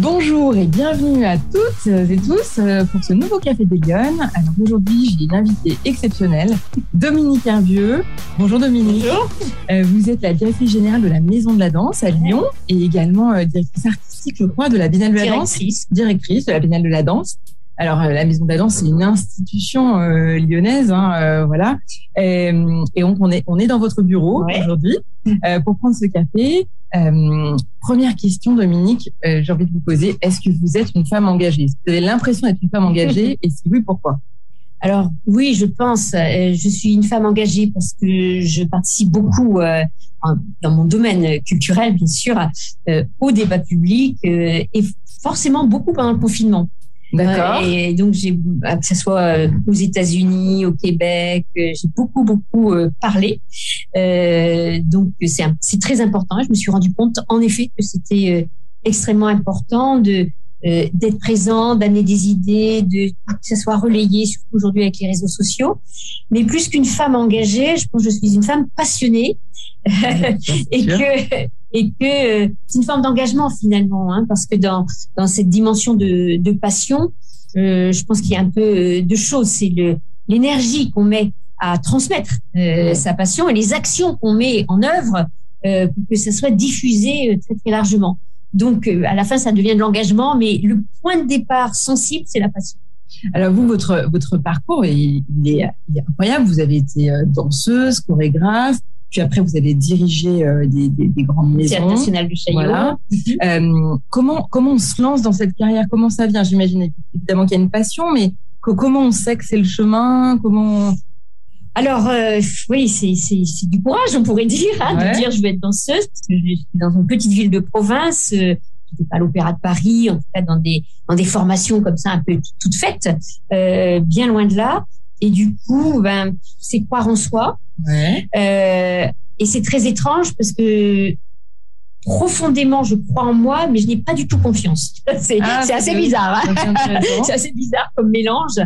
Bonjour et bienvenue à toutes et tous euh, pour ce nouveau Café des. Alors aujourd'hui, j'ai une invitée exceptionnelle, Dominique Hervieux. Bonjour Dominique. Bonjour. Euh, vous êtes la directrice générale de la Maison de la Danse à Lyon et également euh, directrice artistique, je crois, de la Biennale de la Directrice. Danse. Directrice de la Biennale de la Danse. Alors la Maison de la Danse, c'est une institution lyonnaise, hein, voilà. Et, et, donc on est on est dans votre bureau Ouais. aujourd'hui pour prendre ce café. Euh, première question, Dominique, euh, j'ai envie de vous poser, est-ce que vous êtes une femme engagée? Est-ce que Vous avez l'impression d'être une femme engagée? Et si oui, pourquoi? Alors oui, je pense. euh, je suis une femme engagée parce que je participe beaucoup euh, dans mon domaine culturel, bien sûr, euh, au débat public euh, et forcément beaucoup pendant le confinement. D'accord. Et donc j'ai, euh, que ce soit euh, aux États-Unis, au Québec, euh, j'ai beaucoup beaucoup euh, parlé. Euh, donc c'est c'est très important. Je me suis rendu compte en effet que c'était extrêmement important de euh, d'être présent, d'amener des idées, de que ça soit relayé, surtout aujourd'hui avec les réseaux sociaux. Mais plus qu'une femme engagée, je pense que je suis une femme passionnée et que et que euh, c'est une forme d'engagement finalement, hein, parce que dans dans cette dimension de, de passion, euh, je pense qu'il y a un peu euh, de choses. C'est le l'énergie qu'on met à transmettre euh, sa passion et les actions qu'on met en œuvre euh, pour que ça soit diffusé euh, très très largement. Donc euh, à la fin, ça devient de l'engagement, mais le point de départ sensible, c'est la passion. Alors vous, votre votre parcours, il, il est, il est incroyable. Vous avez été euh, danseuse, chorégraphe, puis après vous avez dirigé euh, des, des, des grandes Théâtre maisons. national de Chaillot. Voilà. Euh, comment comment on se lance dans cette carrière? Comment ça vient? J'imagine évidemment qu'il y a une passion, mais co- comment on sait que c'est le chemin? Comment Alors euh, oui, c'est du courage, on pourrait dire, hein, Ouais. de dire je vais être danseuse parce que je suis dans une petite ville de province. Euh, J'étais pas à l'Opéra de Paris, en tout cas dans des dans des formations comme ça un peu tout- toutes faites, euh, bien loin de là. Et du coup, ben c'est croire en soi. Ouais. Euh, et c'est très étrange parce que profondément, je crois en moi, mais je n'ai pas du tout confiance. C'est Ah, c'est assez bizarre. hein. c'est assez bizarre comme mélange.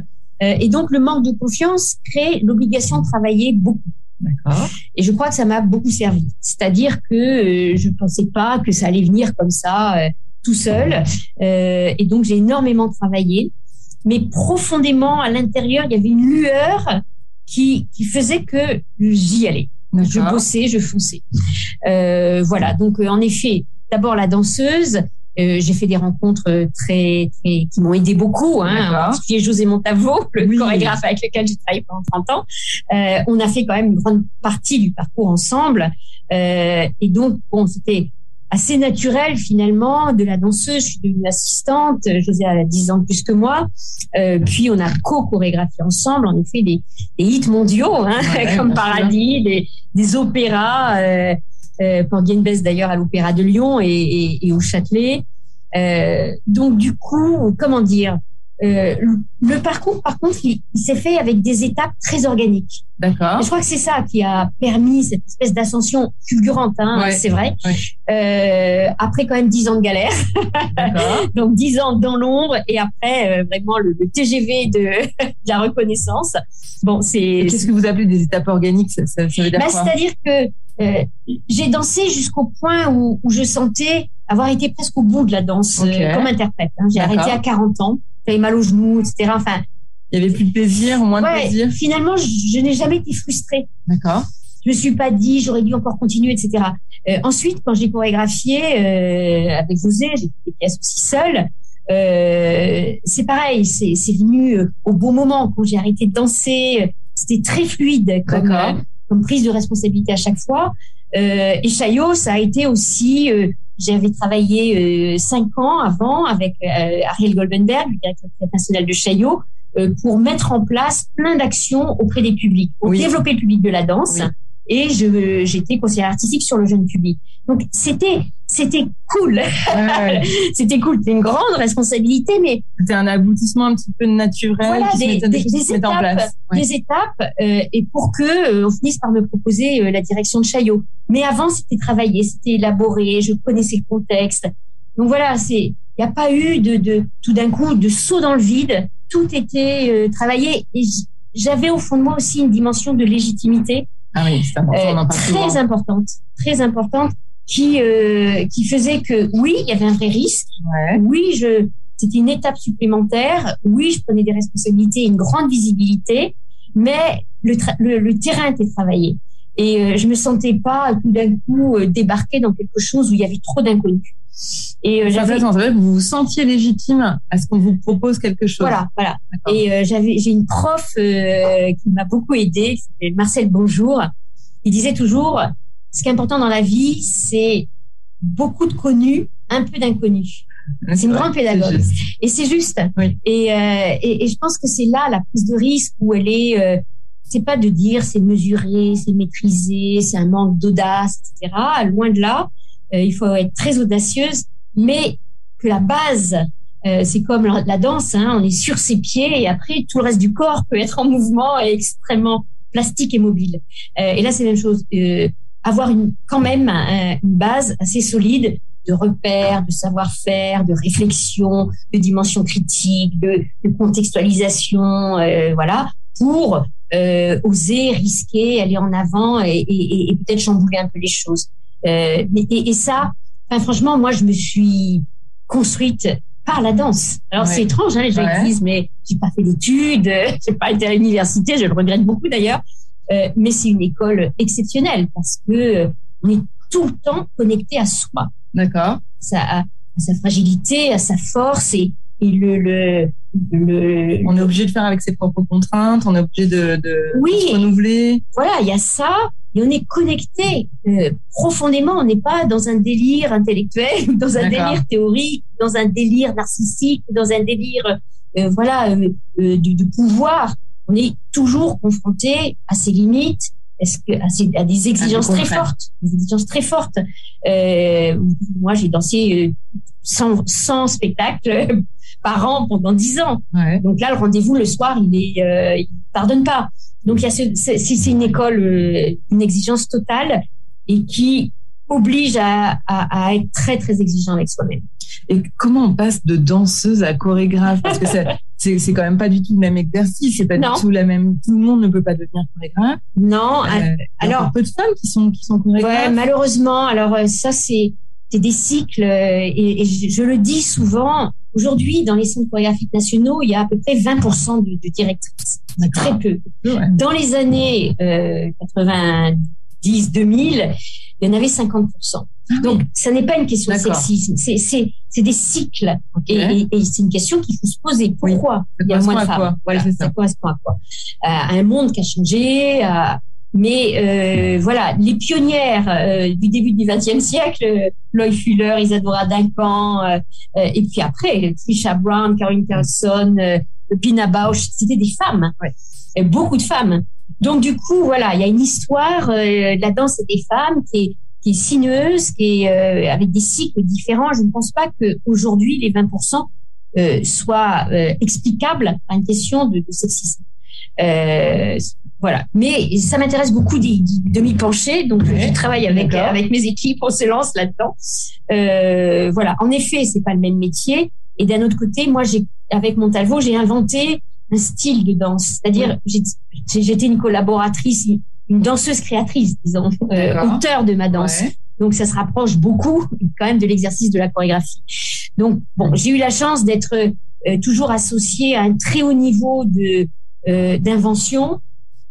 Euh, et donc, le manque de confiance crée l'obligation de travailler beaucoup. Et je crois que ça m'a beaucoup servi. C'est-à-dire que euh, je ne pensais pas que ça allait venir comme ça, euh, tout seul. Euh, et donc, j'ai énormément travaillé. Mais profondément, à l'intérieur, il y avait une lueur qui, qui faisait que j'y allais. Je bossais, je fonçais. Voilà. Donc, en effet, d'abord la danseuse. Euh, j'ai fait des rencontres euh, très, très qui m'ont aidé beaucoup. Hein, en particulier José Montavo, le Oui. chorégraphe avec lequel j'ai travaillé pendant 30 ans. Euh, on a fait quand même une grande partie du parcours ensemble. Euh, et donc, bon, c'était assez naturel finalement de la danseuse. Je suis devenue assistante. José a 10 ans de plus que moi. Euh, puis on a co-chorégraphié ensemble, en effet, des, des hits mondiaux, hein, Ouais, comme. Paradis, des, des opéras. Euh, euh, Bess d'ailleurs à l'Opéra de Lyon et, et, et au Châtelet. Euh, donc du coup, comment dire, euh, le parcours par contre, il, il s'est fait avec des étapes très organiques. D'accord. Je crois que c'est ça qui a permis cette espèce d'ascension fulgurante, hein, Ouais. c'est vrai. Ouais. Euh, après quand même dix ans de galère, donc dix ans dans l'ombre, et après euh, vraiment le, le TGV de, de la reconnaissance. Bon, c'est Qu'est-ce que vous appelez des étapes organiques? Ça, ça, ça veut dire bah, C'est-à-dire que euh, j'ai dansé jusqu'au point où, où je sentais avoir été presque au bout de la danse euh, comme interprète. hein. J'ai arrêté à 40 ans, j'avais mal aux genoux, etc. Enfin, Il y avait plus de plaisir, moins de plaisir? finalement, je, je n'ai jamais été frustrée. D'accord. Je me suis pas dit j'aurais dû encore continuer, etc. Euh, ensuite, quand j'ai chorégraphié euh, avec José, j'ai fait des pièces aussi seule. Euh, c'est pareil, c'est venu au bon moment quand j'ai arrêté de danser. C'était très fluide D'accord. Comme prise de responsabilité à chaque fois. Euh, et Chaillot, ça a été aussi. euh, J'avais travaillé euh, cinq ans avant avec Ariel Goldenberg, le directeur national de Chaillot, pour mettre en place plein d'actions auprès des publics, pour Oui. développer le public de la danse. Oui. Et j'étais conseillère artistique sur le jeune public. Donc c'était c'était cool, Ouais, ouais. c'était cool. C'était une grande responsabilité, mais C'était un aboutissement un petit peu naturel Voilà, qui se des- mettait, des- qui se des mettait en étapes. place. Ouais. des étapes euh, et pour que euh, on finisse par me proposer euh, la direction de Chaillot. Mais avant, c'était travaillé, c'était élaboré, je connaissais le contexte. Donc voilà, c'est il n'y a pas eu de, de tout d'un coup de saut dans le vide. Tout était euh, travaillé et j'avais au fond de moi aussi une dimension de légitimité Ah oui, c'est important, euh, très souvent. importante, très importante. Qui euh, qui faisait que oui, il y avait un vrai risque. Ouais. Oui, je c'était une étape supplémentaire. Oui, je prenais des responsabilités, une grande visibilité, mais le, le, le terrain était travaillé. Et euh, je me sentais pas tout d'un coup euh, débarquer dans quelque chose où il y avait trop d'inconnus. Et euh, j'avais vous vous sentiez légitime à ce qu'on vous propose quelque chose. voilà, voilà. Et euh, j'avais, j'ai une prof euh, qui m'a beaucoup aidée, qui Marcel Bonjour. Il disait toujours, ce qui est important dans la vie, c'est beaucoup de connus, un peu d'inconnus. C'est une grande pédagogue. Et c'est juste. Oui. Et, euh, et, et je pense que c'est là la prise de risque où elle est. Euh, c'est pas de dire c'est mesuré, c'est maîtrisé, c'est un manque d'audace, etc. Loin de là. Euh, il faut être très audacieuse, mais que la base, euh, c'est comme la, la danse, hein, on est sur ses pieds et après tout le reste du corps peut être en mouvement et extrêmement plastique et mobile. Euh, et là, c'est la même chose. Avoir une, quand même un- une base assez solide de repères, de savoir-faire, de réflexion, de dimension critique, de, de contextualisation, euh, voilà, pour euh, oser, risquer, aller en avant et, et- et peut-être chambouler un peu les choses. Euh, et, et ça, enfin, franchement, moi, je me suis construite par la danse. Alors Ouais. c'est étrange, hein, les gens Ouais. disent, mais j'ai pas fait d'études, j'ai pas été à l'université, je le regrette beaucoup d'ailleurs. Euh, mais c'est une école exceptionnelle parce que euh, on est tout le temps connecté à soi, D'accord. à, à sa fragilité, à sa force et, et le, le, le, On est obligé de faire avec ses propres contraintes, on est obligé de, de, Oui. de se renouveler. voilà, il y a ça et on est connecté euh, profondément. On n'est pas dans un délire intellectuel, dans un délire théorique, dans un délire narcissique, dans un délire euh, voilà euh, de, de pouvoir. On est toujours confronté à ses limites, est-ce que à, des exigences très contraintes. fortes, des exigences très fortes. Euh, moi, j'ai dansé euh, 100, 100 spectacles par an pendant 10 ans. Ouais. Donc là, le rendez-vous le soir, il est, euh, il pardonne pas. Donc il y a ce, c'est, c'est une école, euh, une exigence totale et qui oblige à, à, à être très très exigeant avec soi-même. Et comment on passe de danseuse à chorégraphe? Parce que c'est, quand même pas du tout le même exercice, c'est pas Non. du tout la même. Tout le monde ne peut pas devenir chorégraphe. Non, Euh, il y a alors- peu de femmes qui sont qui sont ouais, chorégraphes. malheureusement, alors euh, ça c'est c'est des cycles euh, et, et je, je le dis souvent. Aujourd'hui, dans les centres chorégraphiques nationaux, il y a à peu près 20% de, de directrices. Très peu. Ouais. Dans les années euh, 90, 2000, il y en avait 50%. Donc, ça n'est pas une question de sexisme, c'est des cycles et, et- et c'est une question qu'il faut se poser. Pourquoi il y a moins de femmes? Voilà, ça. ça correspond à quoi? À un monde qui a changé. à- Mais euh, voilà, les pionnières euh, du début du XXe siècle, euh, Lloyd Fuller, Isadora Duncan, euh, euh, et puis après, Trisha Brown, Caroline Carlson, euh, Pina Bausch, c'était des femmes, Ouais. Et beaucoup de femmes. Donc du coup, voilà, il y a une histoire euh, de la danse des femmes qui est, qui est sinueuse, qui est euh, avec des cycles différents. Je ne pense pas que aujourd'hui les 20% euh, soient euh, explicables à une question de, de sexisme. Euh, voilà. Mais ça m'intéresse beaucoup de m'y pencher. Donc, Ouais. je travaille avec, avec mes équipes. On se lance là-dedans. Euh, voilà. En effet, c'est pas le même métier. Et d'un autre côté, moi, j'ai, avec Montalvo, j'ai inventé un style de danse. C'est-à-dire, j'étais une collaboratrice, une danseuse créatrice, disons, euh, auteur de ma danse. Ouais. Donc, ça se rapproche beaucoup quand même de l'exercice de la chorégraphie. Donc, bon, j'ai eu la chance d'être euh, toujours associée à un très haut niveau de euh, d'invention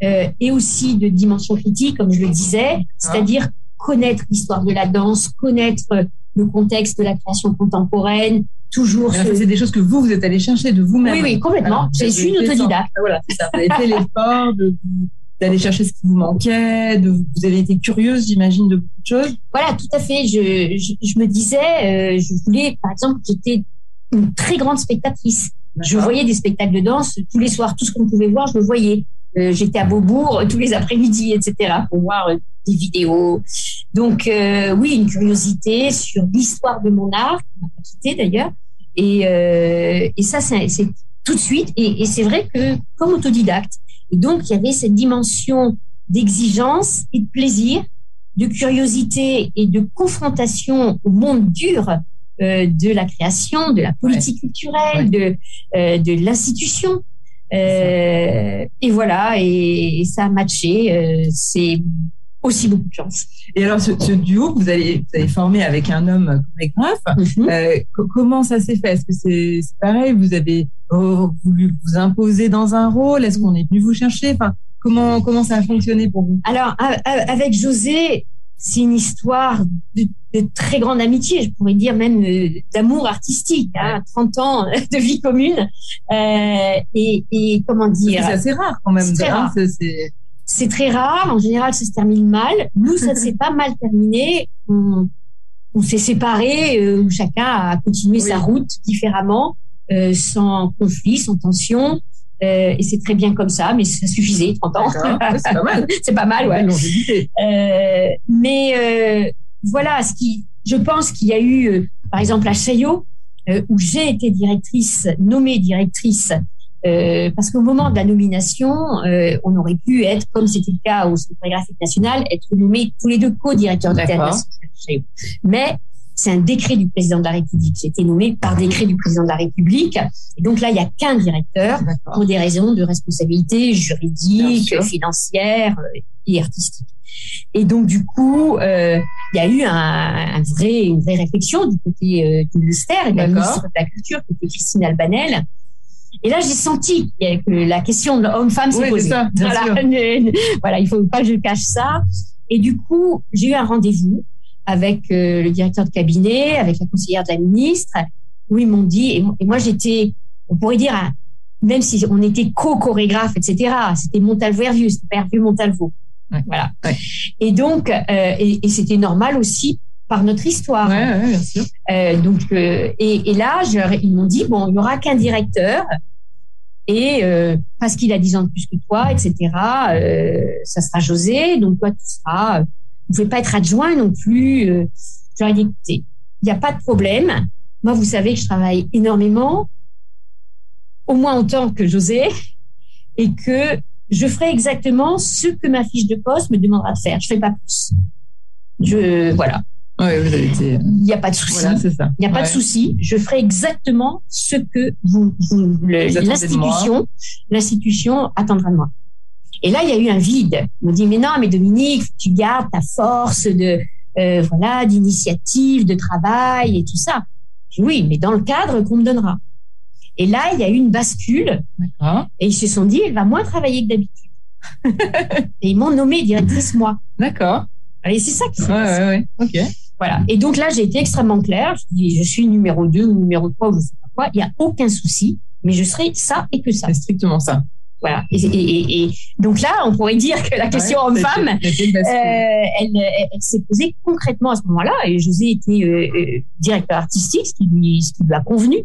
euh, et aussi de dimension critique, comme je le disais, c'est-à-dire connaître l'histoire de la danse, connaître euh, le contexte de la création contemporaine, toujours. C'est des choses que vous vous êtes allé chercher de vous-même. Oui, oui, complètement. Je suis une autodidacte. Ah, Voilà, c'est ça. Vous avez fait l'effort de d'aller chercher ce qui vous manquait, de, vous avez été curieuse, j'imagine, de beaucoup de choses. Voilà, tout à fait. Je, je, je me disais, euh, je voulais, par exemple, j'étais une très grande spectatrice. Je voyais des spectacles de danse tous les soirs, tout ce qu'on pouvait voir, je le voyais. Euh, J'étais à Beaubourg euh, tous les après-midi, etc., pour voir euh, des vidéos. Donc, euh, oui, une curiosité sur l'histoire de mon art, qui m'a pas quitté d'ailleurs. Et, euh, et ça, c'est c'est tout de suite. Et, et c'est vrai que comme autodidacte, et donc il y avait cette dimension d'exigence et de plaisir, de curiosité et de confrontation au monde dur euh, de la création, de la politique culturelle, de, euh, de l'institution. Euh, et voilà, et, et ça a matché. Euh, c'est aussi beaucoup de chance. Et alors, ce, duo, vous avez, vous avez formé avec un homme chorégraphe. Mhm. Euh, comment ça s'est fait? Est-ce que c'est pareil? Vous avez oh, voulu vous imposer dans un rôle? Est-ce qu'on est venu vous chercher? Enfin, comment comment ça a fonctionné pour vous? Alors, avec José, c'est une histoire de, très grande amitié, je pourrais dire même euh, d'amour artistique, hein, 30 ans de vie commune. Euh, et, et, comment dire? C'est assez rare quand même. C'est. C'est très rare. En général, ça se termine mal. Nous, ça s'est pas mal terminé. On, on s'est séparés, euh, chacun a continué sa route différemment, euh, sans conflit, sans tension. Euh, et c'est très bien comme ça, mais ça suffisait, 30 ans. c'est pas mal. c'est pas mal, ouais. Euh, mais euh, voilà, ce qui, je pense qu'il y a eu, euh, par exemple, à Chaillot, euh, où j'ai été directrice, nommée directrice, parce qu'au moment de la nomination, on aurait pu être, comme c'était le cas au Centre graphique national, être nommés tous les deux co-directeurs de théâtre Mais c'est un décret du président de la République. J'ai été nommé par décret du président de la République. Et donc là, il n'y a qu'un directeur pour des raisons de responsabilité juridique, financière euh, et artistique. Et donc du coup, euh, il y a eu un, un, vrai, une vraie réflexion du côté euh, du ministère et de la ministre de la Culture, qui était Christine Albanel. Et là, j'ai senti que la question de homme-femme s'est posée. Ça, voilà, voilà, il faut pas que je cache ça. Et du coup, j'ai eu un rendez-vous avec euh, le directeur de cabinet, avec la conseillère de la ministre, où ils m'ont dit, et, moi j'étais, on pourrait dire, même si on était co-chorégraphe, etc., c'était Montalvo Hervieux, c'était pas Hervieux Montalvo. Voilà. Et donc, euh, et, c'était normal aussi par notre histoire. Ouais, bien sûr. Euh, donc, euh, et, et, là, je, ils m'ont dit bon, il n'y aura qu'un directeur et euh, parce qu'il a 10 ans de plus que toi, etc. ça sera José, donc toi tu seras vous pouvez pas être adjoint non plus. Euh, J'aurais dit, écoutez, il n'y a pas de problème. Moi, vous savez que je travaille énormément, au moins autant que José, et que je ferai exactement ce que ma fiche de poste me demandera de faire. Je ne fais pas plus. Je, voilà. Il n'y a pas de souci. Il n'y a pas de souci. Je ferai exactement ce que vous, l'institution, l'institution attendra de moi. Et là, il y a eu un vide. On me dit, mais non, mais Dominique, tu gardes ta force de, euh, voilà, d'initiative, de travail et tout ça. oui, mais dans le cadre qu'on me donnera. Et là, il y a eu une bascule. Et ils se sont dit, elle va moins travailler que d'habitude. et ils m'ont nommé directrice moi. D'accord. Et c'est ça qui s'est ouais, passé. Ouais, Ok. Voilà. Et donc là, j'ai été extrêmement claire. Je dis, je suis numéro 2 ou numéro 3 ou je sais pas quoi. Il n'y a aucun souci, mais je serai ça et que ça. C'est strictement ça. Voilà. Et, et, et, donc là, on pourrait dire que la question homme-femme, euh, elle, elle, s'est posée concrètement à ce moment-là. Et José était euh, euh, directeur artistique, ce qui lui, ce qui lui a convenu.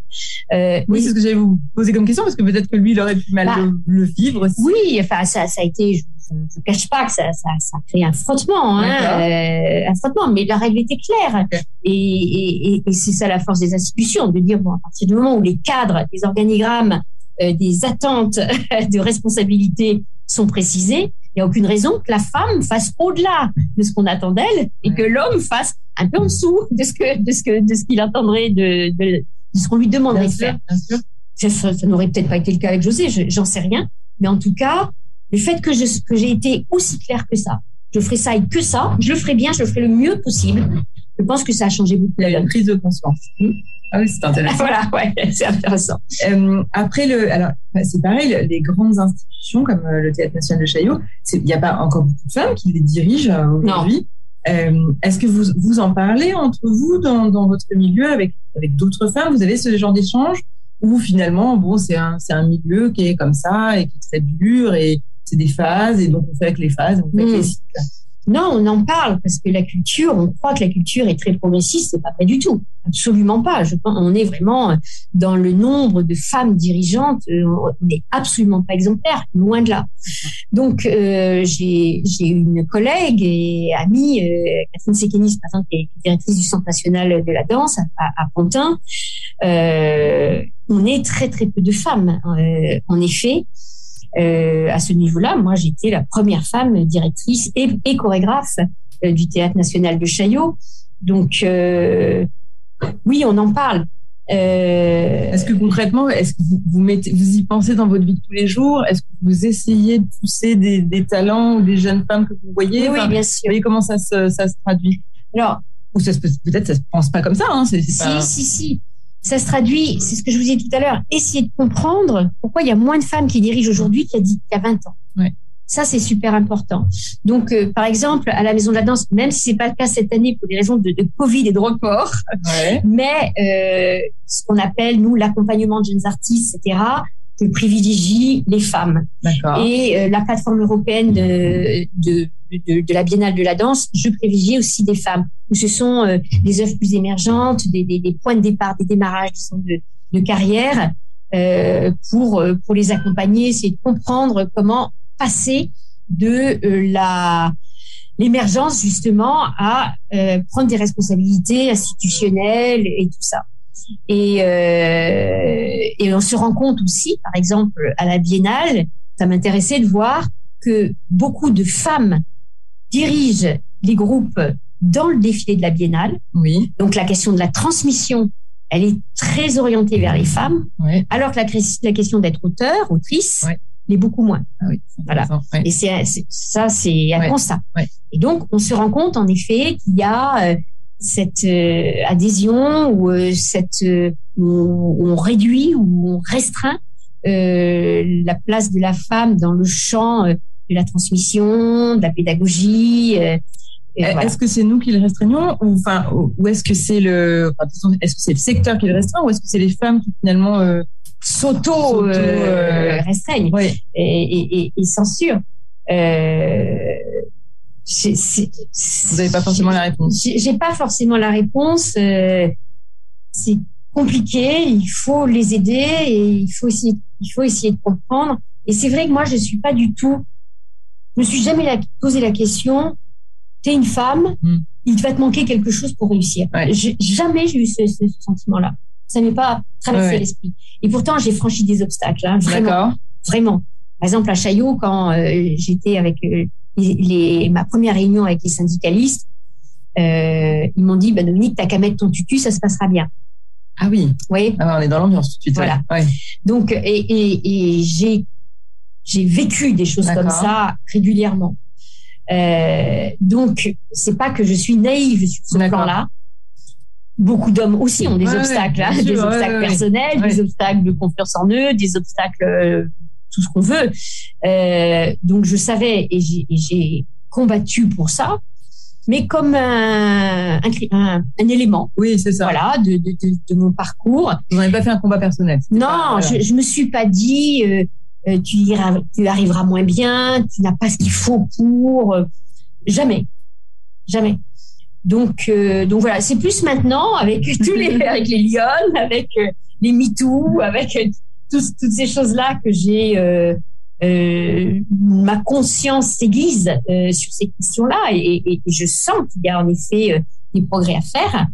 Euh, oui, c'est ce que j'allais vous poser comme question, parce que peut-être que lui, il aurait pu mal bah, le, vivre aussi. Oui, enfin, ça, ça a été. Je, ne cache pas que ça, ça, ça a créé un frottement, hein, un frottement. Mais la règle était claire. Et, et, et c'est ça la force des institutions, de dire bon, à partir du moment où les cadres, les organigrammes des attentes de responsabilité sont précisées, il n'y a aucune raison que la femme fasse au-delà de ce qu'on attend d'elle et que l'homme fasse un peu en dessous de ce que de ce que de ce qu'il attendrait de, de, de ce qu'on lui demanderait de faire. Ça, ça, n'aurait peut-être pas été le cas avec José, j'en sais rien, mais en tout cas, le fait que je que j'ai été aussi claire que ça, je ferai ça et que ça, je le ferai bien, je le ferai le mieux possible. Je pense que ça a changé beaucoup. La prise de conscience. Mmh. Ah oui, c'est intéressant. voilà, ouais, c'est intéressant. Euh, après le, alors bah, c'est pareil, les grandes institutions comme euh, le Théâtre National de Chaillot, il n'y a pas encore beaucoup de femmes qui les dirigent euh, aujourd'hui. Euh, Est-ce que vous vous en parlez entre vous dans, dans votre milieu avec avec d'autres femmes? Vous avez ce genre d'échange? Ou finalement bon c'est un un milieu qui est comme ça et qui est très dur et c'est des phases et donc on fait avec les phases, on fait avec les cycles? Non, on en parle parce que la culture, on croit que la culture est très progressiste, c'est pas vrai du tout, absolument pas. Je pense, on est vraiment dans le nombre de femmes dirigeantes, euh, on n'est absolument pas exemplaire, loin de là. Donc euh, j'ai une collègue et amie, euh, Catherine Sekenis, par exemple, qui est directrice du Centre national de la danse à, à Pantin. Euh, on est très très peu de femmes, euh, en effet. Euh, à ce niveau-là, moi, j'étais la première femme directrice et, et chorégraphe euh, du Théâtre national de Chaillot. Donc, euh, oui, on en parle. Est-ce que concrètement, est-ce que vous, mettez, vous y pensez dans votre vie de tous les jours? Est-ce que vous essayez de pousser des, des, talents ou des jeunes femmes que vous voyez? Oui, bien sûr. Vous voyez comment ça se, ça se traduit? Alors, ou peut-être ça se pense pas comme ça. Hein, si, si, si. Ça se traduit, c'est ce que je vous disais tout à l'heure, essayer de comprendre pourquoi il y a moins de femmes qui dirigent aujourd'hui qu'il y a 20 ans. Ouais. Ça, c'est super important. Donc, euh, par exemple, à la Maison de la Danse, même si c'est pas le cas cette année pour des raisons de, de Covid et de report, ouais. mais euh, ce qu'on appelle, nous, l'accompagnement de jeunes artistes, etc., que privilégie les femmes. Et euh, la plateforme européenne de, de, de, de, la Biennale de la danse, je privilégie aussi des femmes, où ce sont euh, des œuvres plus émergentes, des, des, des, points de départ, des démarrages de, de carrière, euh, pour, pour les accompagner, c'est de comprendre comment passer de euh, la l'émergence justement à euh, prendre des responsabilités institutionnelles et tout ça. Et, euh, et on se rend compte aussi, par exemple, à la Biennale, ça m'intéressait de voir que beaucoup de femmes dirigent les groupes dans le défilé de la Biennale. Oui. Donc la question de la transmission, elle est très orientée vers les femmes, oui. alors que la, la question d'être auteur, autrice, oui mais beaucoup moins. Ah oui, voilà. Et c'est ça, c'est un constat. Et donc, on se rend compte en effet qu'il y a euh, cette euh, adhésion ou euh, cette où on réduit ou on restreint la place de la femme dans le champ de la transmission, de la pédagogie. Est-ce que c'est nous qui le restreignons ou enfin ou est-ce que c'est le est-ce que c'est le secteur qui le restreint ou est-ce que c'est les femmes qui finalement euh, s'auto euh, restreignent oui. et, et, et, censurent. Vous n'avez pas forcément la réponse. J'ai pas forcément la réponse. Euh, c'est compliqué. Il faut les aider et il faut essayer, il faut essayer de comprendre. Et c'est vrai que moi, je suis pas du tout. Je me suis jamais la, posé la question. T'es une femme, mm. il va te manquer quelque chose pour réussir. Ouais. Jamais j'ai eu ce, ce sentiment-là ça m'est pas traversé ouais. l'esprit. Et pourtant, j'ai franchi des obstacles, hein, vraiment, vraiment. Par exemple, à Chaillot, quand euh, j'étais avec euh, les, les, ma première réunion avec les syndicalistes, euh, ils m'ont dit, bah, Dominique, t'as qu'à mettre ton tutu, ça se passera bien. Ah oui. Oui. Ah, on est dans l'ambiance tout de suite. Voilà. Ouais. Donc, et, et, et j'ai j'ai vécu des choses comme ça régulièrement. Euh, donc, c'est pas que je suis naïve sur ce plan-là beaucoup d'hommes aussi ont des ouais, obstacles, hein, sûr, des obstacles personnels, des obstacles de confiance en eux, des obstacles euh, tout ce qu'on veut. Euh, donc je savais et j'ai combattu pour ça, mais comme un, un, un, un élément. Oui, c'est ça. Voilà, de, de, de, de, mon parcours. Vous n'avez pas fait un combat personnel. Non, pas, voilà. je, je me suis pas dit euh, tu, iras, tu arriveras moins bien, tu n'as pas ce qu'il faut pour. euh, jamais, jamais. Donc, euh, donc voilà, c'est plus maintenant avec tous les, avec les Lyon, avec euh, les MeToo, avec euh, tout, toutes ces choses-là que j'ai euh, ma conscience s'aiguise sur ces questions-là et, je sens qu'il y a en effet des progrès à faire.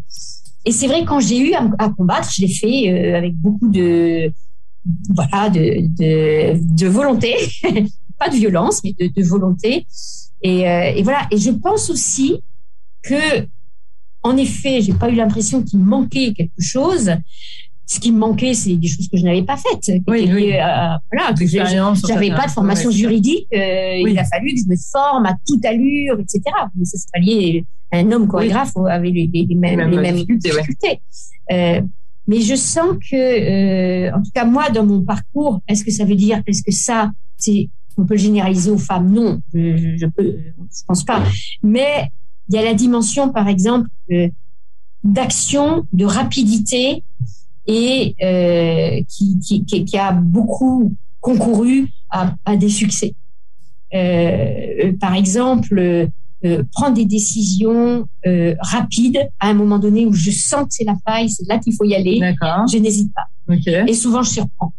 Et c'est vrai quand j'ai eu à, combattre, je l'ai fait avec beaucoup de voilà de, de, volonté, pas de violence, mais de, de volonté. Et, et voilà. Et je pense aussi que, en effet, j'ai pas eu l'impression qu'il manquait quelque chose. Ce qui me manquait, c'est des choses que je n'avais pas faites. Oui, oui. Voilà, que j'avais pas de formation juridique. Euh, oui. Il a fallu que je me forme à toute allure, etc. Mais ça, c'est pas lié. Un homme chorégraphe avait les, les, les mêmes, les mêmes difficultés. difficultés. Euh, mais je sens que, euh, en tout cas moi, dans mon parcours, est-ce que ça veut dire, est-ce que ça, c'est, on peut le généraliser aux femmes? Non, je, je, peux, je pense pas. Mais il y a la dimension, par exemple, d'action, de rapidité et euh, qui, qui, qui, a beaucoup concouru à, à des succès. Euh, par exemple, euh, prendre des décisions euh, rapides à un moment donné où je sens que c'est la faille, c'est là qu'il faut y aller. Je n'hésite pas. Okay. Et souvent, je surprends.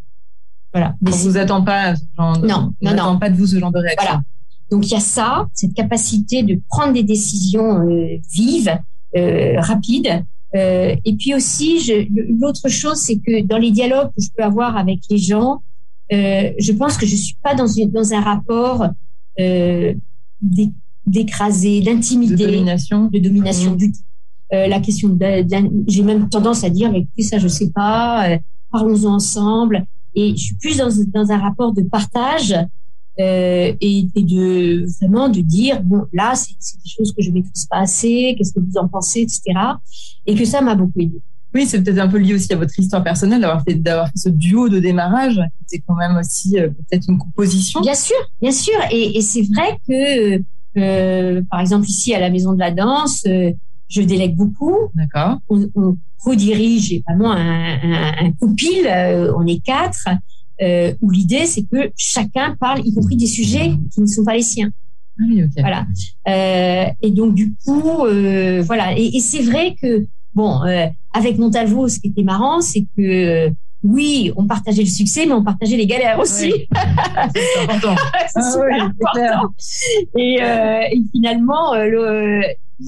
Voilà. On vous attend pas ce genre de, non, on non, non. pas de vous ce genre de réaction. Voilà. Donc il y a ça, cette capacité de prendre des décisions euh, vives, euh, rapides. Euh, et puis aussi, l'autre chose, c'est que dans les dialogues que je peux avoir avec les gens, euh, je pense que je suis pas dans, une, dans un rapport euh, d'écraser, d'intimider, de domination, de domination mmh. du tout. la question de, j'ai même tendance à dire, écoutez, ça, je sais pas, parlons-en ensemble. Et je suis plus dans, dans un rapport de partage euh, et, et, de vraiment de dire bon là c'est des choses que je maîtrise pas assez qu'est-ce que vous en pensez etc et que ça m'a beaucoup aidé oui c'est peut-être un peu lié aussi à votre histoire personnelle d'avoir fait d'avoir fait ce duo de démarrage c'est quand même aussi euh, peut-être une composition. Bien sûr bien sûr. Et, et c'est vrai que euh, par exemple ici à la maison de la danse euh, je délègue beaucoup. D'accord. On, on co-dirige vraiment un, un, un on est quatre euh, où l'idée c'est que chacun parle, y compris des sujets qui ne sont pas les siens. Ah oui, okay. Voilà. Euh, et donc du coup, euh, voilà. Et, et c'est vrai que bon, euh, avec Montalvo, ce qui était marrant, c'est que oui, on partageait le succès, mais on partageait les galères aussi. Oui. c'est important. c'est ah, oui, important. Et, et, finalement, le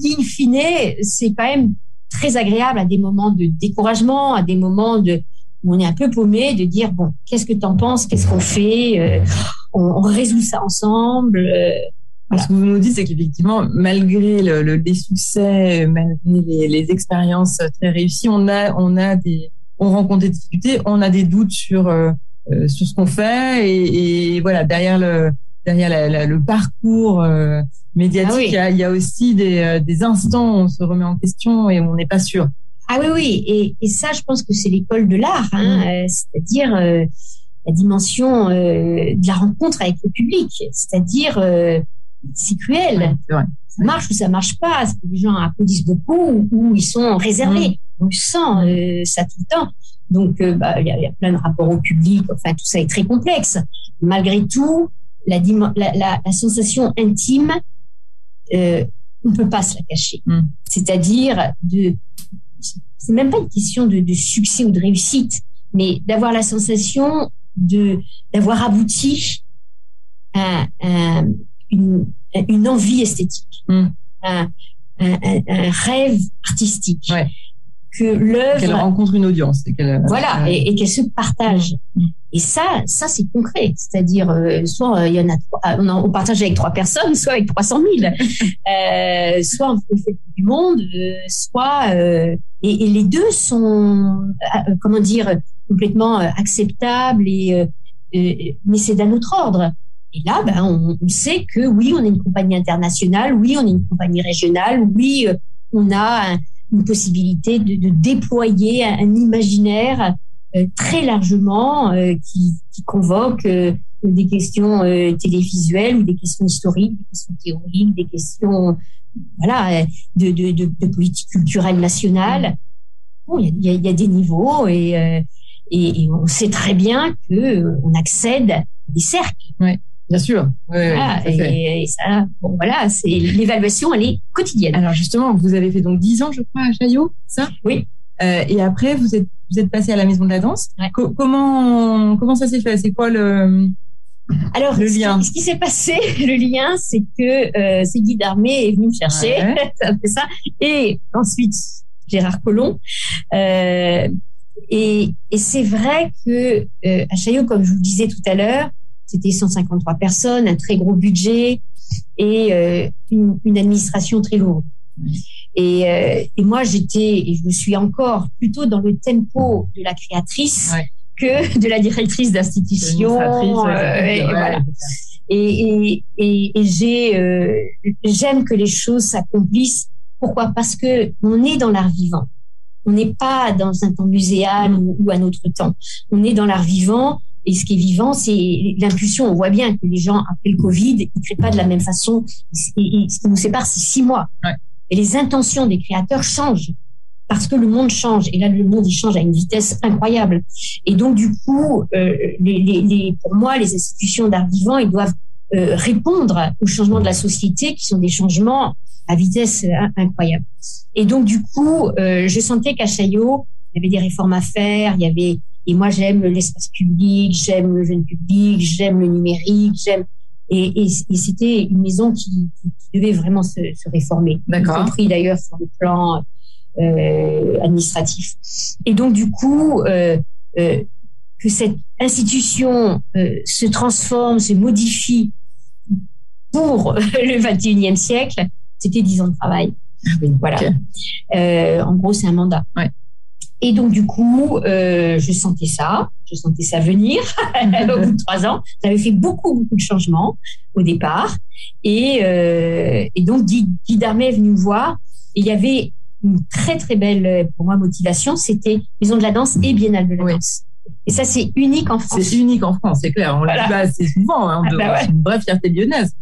in fine, c'est quand même très agréable à des moments de découragement, à des moments de on est un peu paumé, de dire bon, qu'est-ce que tu en penses, qu'est-ce qu'on fait, euh, on, on, résout ça ensemble. Euh, voilà. Ce que vous nous dites, c'est qu'effectivement, malgré le, le, les succès, malgré les, les, expériences très réussies, on a, on a des, on rencontre des difficultés, on a des doutes sur euh, sur ce qu'on fait, et, et, voilà, derrière le derrière la, la, le parcours euh, médiatique, ah oui. il, y a, il, y a, aussi des, des instants où on se remet en question et on n'est pas sûr. Ah oui, oui, et, et ça, je pense que c'est l'école de l'art, hein, mmh. euh, c'est-à-dire euh, la dimension euh, de la rencontre avec le public, c'est-à-dire euh, c'est cruel. Ouais, ça marche ou ça marche pas. Les gens applaudissent beaucoup ou ils sont réservés. Mmh. On sent ça tout le temps. Donc, bah, il y, a, y, a plein de rapports au public. Enfin, tout ça est très complexe. Malgré tout, la, la, la, la sensation intime, on ne peut pas se la cacher. Mmh. C'est-à-dire de c'est même pas une question de, de, succès ou de réussite, mais d'avoir la sensation de d'avoir abouti à, à une, à une envie esthétique, à, un rêve artistique. Ouais. Que l'œuvre qu'elle rencontre une audience et qu'elle voilà euh... et, et qu'elle se partage. Mmh. Et ça, ça c'est concret, c'est-à-dire euh, soit euh, y en a trois, on, en, on, partage avec trois personnes, soit avec 300 000, euh, soit on fait du monde, euh, soit et, les deux sont comment dire complètement acceptables et mais c'est d'un autre ordre. Et là, ben, on, sait que oui, on est une compagnie internationale, oui, on est une compagnie régionale, oui, on a un, une possibilité de, déployer un, imaginaire très largement euh, qui, qui convoque euh, des questions télévisuelles ou des questions historiques, des questions théoriques, des questions voilà de, de, de, de politique culturelle nationale. Bon, il y a, y a, des niveaux et, et, et on sait très bien que on accède à des cercles. Ouais. Bien sûr. Oui, voilà, oui, et, et, ça, bon, voilà, c'est l'évaluation, elle est quotidienne. Alors justement, vous avez fait donc 10 ans, je crois, à Chaillot, ça? Oui. Euh, et après, vous êtes vous êtes passé à la maison de la danse. Ouais. Co comment comment ça s'est fait? C'est quoi le alors, le lien? ce qui, s'est passé, le lien, c'est que euh, c'est Guy Darmé est venu me chercher, ouais. ça fait ça, et ensuite Gérard Collomb. Euh, et, et c'est vrai que euh, à Chaillot, comme je vous le disais tout à l'heure, c'était 153 personnes, un très gros budget et euh, une, une, administration très lourde. Et, euh, et moi, j'étais, et je me suis encore plutôt dans le tempo de la créatrice ouais. que de la directrice d'institution. Euh, et, voilà. et, et, et j'ai, euh, j'aime que les choses s'accomplissent. Pourquoi? Parce que on est dans l'art vivant. On n'est pas dans un temps muséal ou, ou un autre temps. On est dans l'art vivant. Et ce qui est vivant, c'est l'impulsion. On voit bien que les gens, après le Covid, ils ne créent pas de la même façon. Et, et ce qui nous sépare, c'est six mois. Ouais. Et les intentions des créateurs changent parce que le monde change. Et là, le monde, il change à une vitesse incroyable. Et donc, du coup, euh, les, les, les, pour moi, les institutions d'art vivant, ils doivent euh, répondre aux changements de la société qui sont des changements à vitesse euh, incroyable. Et donc, du coup, euh, je sentais qu'à Chaillot, il y avait des réformes à faire, il y avait et moi, j'aime l'espace public, j'aime le jeune public, j'aime le numérique, j'aime et, et, et c'était une maison qui, qui, devait vraiment se, se réformer, y compris d'ailleurs sur le plan euh, administratif. Et donc du coup, euh, euh, que cette institution euh, se transforme, se modifie pour le 21e siècle, c'était dix ans de travail. voilà. en gros, c'est un mandat. Ouais. Et donc, du coup, euh, je sentais ça, je sentais ça venir au bout de trois ans. J'avais fait beaucoup, beaucoup de changements au départ. Et, euh, et donc, Guy, Guy Darmet est venu me voir. Et il y avait une très, très belle, pour moi, motivation. C'était Maison de la danse et Biennale de la danse. Et ça, c'est unique en France. C'est unique en France, c'est clair. On l'a dit assez souvent. Hein, ah bah C'est une vraie fierté lyonnaise.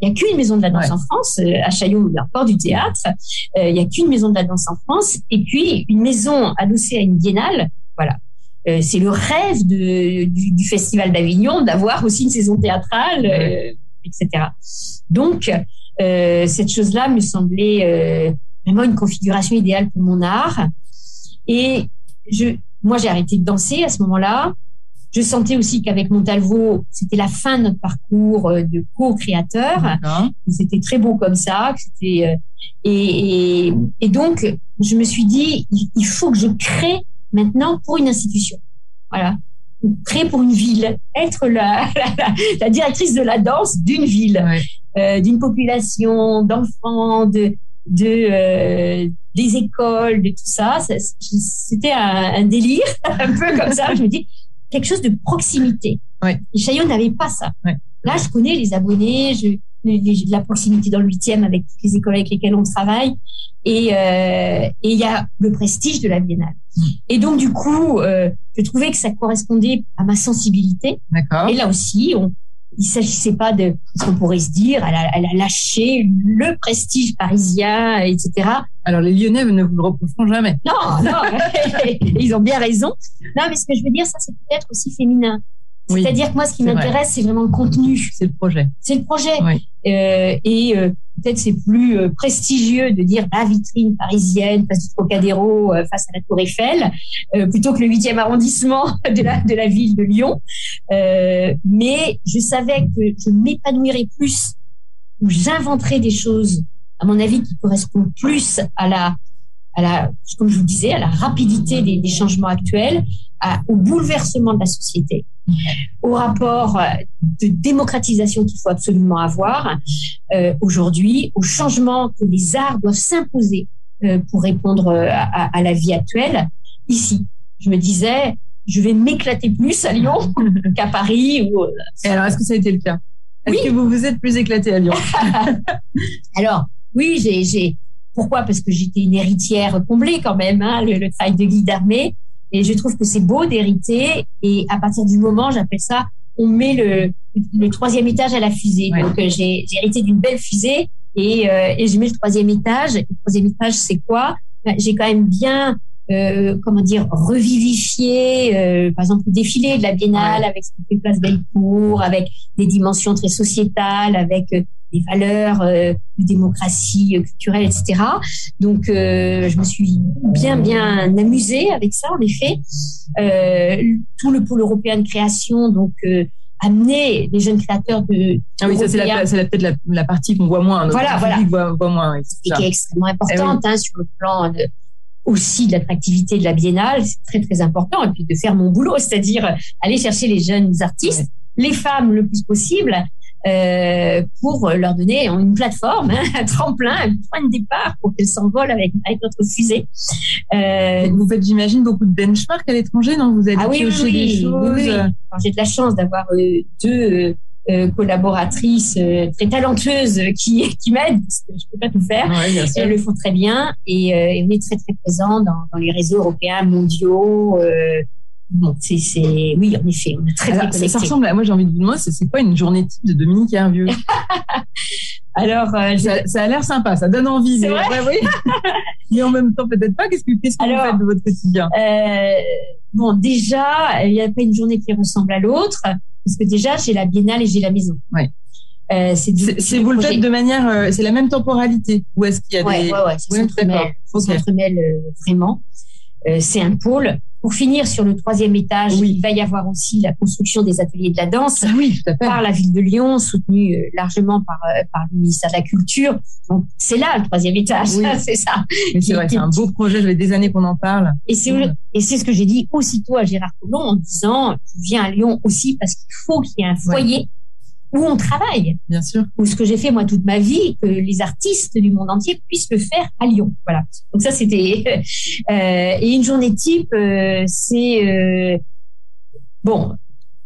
Il n'y a qu'une maison de la danse en France. Euh, à Chaillot, il y a encore du théâtre. Euh, il n'y a qu'une maison de la danse en France. Et puis, une maison adossée à une biennale. Voilà. Euh, c'est le rêve de, du, Festival d'Avignon d'avoir aussi une saison théâtrale, etc. Donc, cette chose-là me semblait vraiment une configuration idéale pour mon art. Et je, moi, j'ai arrêté de danser à ce moment-là. Je sentais aussi qu'avec Montalvo, c'était la fin de notre parcours euh, de co-créateur. C'était très beau comme ça. C'était euh, et, et, et, donc je me suis dit, il faut que je crée maintenant pour une institution. Voilà, créer pour une ville, être la, la, la directrice de la danse d'une ville, euh, d'une population d'enfants, de de euh, des écoles, de tout ça. C'était un, un, délire, un peu comme ça. Je me dis, quelque chose de proximité. Et Chaillot n'avait pas ça. Là, je connais les abonnés, je, j'ai de la proximité dans le huitième avec les écoles avec lesquelles on travaille. Et euh, il y a le prestige de la biennale. Mm. Et donc, du coup, euh, je trouvais que ça correspondait à ma sensibilité. Et là aussi, on, il s'agissait pas de ce qu'on pourrait se dire, elle a, elle a, lâché le prestige parisien, etc. Alors les Lyonnais ne vous le reprocheront jamais. Non, non, ils ont bien raison. Non, mais ce que je veux dire, ça c'est peut-être aussi féminin. C'est-à-dire que moi, ce qui m'intéresse, c'est vraiment le contenu. C'est le projet. C'est le projet. Euh, et euh, peut-être c'est plus euh, prestigieux de dire la vitrine parisienne face du Trocadéro, face à la Tour Eiffel, plutôt que le huitième arrondissement de la, de la ville de Lyon. mais je savais que je m'épanouirais plus, ou j'inventerais des choses, à mon avis, qui correspondent plus à la à la, comme je vous disais, à la rapidité des, des changements actuels, à, au bouleversement de la société, au rapport euh, de démocratisation qu'il faut absolument avoir euh, aujourd'hui, au changement que les arts doivent s'imposer euh, pour répondre euh, à, à, la vie actuelle. Ici, je me disais, je vais m'éclater plus à Lyon qu'à Paris. Ou... Et alors, est-ce que ça a été le cas? Est-ce que vous vous êtes plus éclaté à Lyon? Alors, oui, j'ai pourquoi? Parce que j'étais une héritière comblée quand même, hein, le, le, travail de guide d'armée. Et je trouve que c'est beau d'hériter. Et à partir du moment, j'appelle ça, on met le, le troisième étage à la fusée. Donc euh, j'ai hérité d'une belle fusée et, euh, et je mets le troisième étage. Le troisième étage, c'est quoi? Ben, J'ai quand même bien euh, comment dire, revivifier, euh, par exemple, le défilé de la Biennale avec ce qu'on fait Place Bellecour, avec des dimensions très sociétales, avec euh, des valeurs euh, de démocratie culturelle, etc. Donc, je me suis bien, bien amusée avec ça, en effet. tout le pôle européen de création, donc amener les jeunes créateurs de ah oui ça c'est peut-être la, la, partie qu'on voit moins voilà voilà. voit, voit moins et qui est extrêmement importante eh hein, sur le plan de, aussi de l'attractivité de la biennale, c'est très très important, et puis de faire mon boulot, c'est-à-dire aller chercher les jeunes artistes, les femmes le plus possible, euh, pour leur donner une plateforme, hein, un tremplin, un point de départ pour qu'elles s'envolent avec, avec notre fusée. Euh, vous faites, j'imagine, beaucoup de benchmarks à l'étranger, non? Vous avez ah oui, oui, des choses. Oui, J'ai de la chance d'avoir euh, deux euh, collaboratrices euh, très talentueuses qui, qui m'aident, parce que je peux pas tout faire. Ouais, Elles le font très bien et, euh, et, on est très très présents dans, dans les réseaux européens, mondiaux. Bon, c'est, c'est, oui, en effet, on est très, Alors, très Ça ressemble à, moi, j'ai envie de vous demander, c'est, c'est quoi une journée type de Dominique Hervieux Alors, euh, ça, ça, a l'air sympa, ça donne envie. C'est vrai? ouais, oui. mais en même temps, peut-être pas. Qu'est-ce que, qu'est-ce que vous faites de votre quotidien? euh, Bon, déjà, il n'y a pas une journée qui ressemble à l'autre. Parce que déjà, j'ai la biennale et j'ai la maison. Ouais. Euh, c'est, c'est vous le faites de manière, euh, c'est la même temporalité ou est-ce qu'il y a ouais, des ouais, ouais, ça s'entremêle, okay. vraiment. Euh, c'est un pôle. Pour finir sur le troisième étage, oui. il va y avoir aussi la construction des ateliers de la danse ah oui, fait. par la ville de Lyon, soutenue euh, largement par, euh, par le ministère de la Culture. Donc c'est là le troisième étage, oui. c'est ça. C'est vrai, c'est un beau projet. J'avais des années qu'on en parle. Et c'est et c'est ce que j'ai dit aussitôt à Gérard Collomb en disant, je viens à Lyon aussi parce qu'il faut qu'il y ait un foyer. Où on travaille. Bien sûr. Ou ce que j'ai fait moi toute ma vie, que les artistes du monde entier puissent le faire à Lyon. Voilà. Donc ça c'était euh, et une journée type, euh, c'est euh, bon.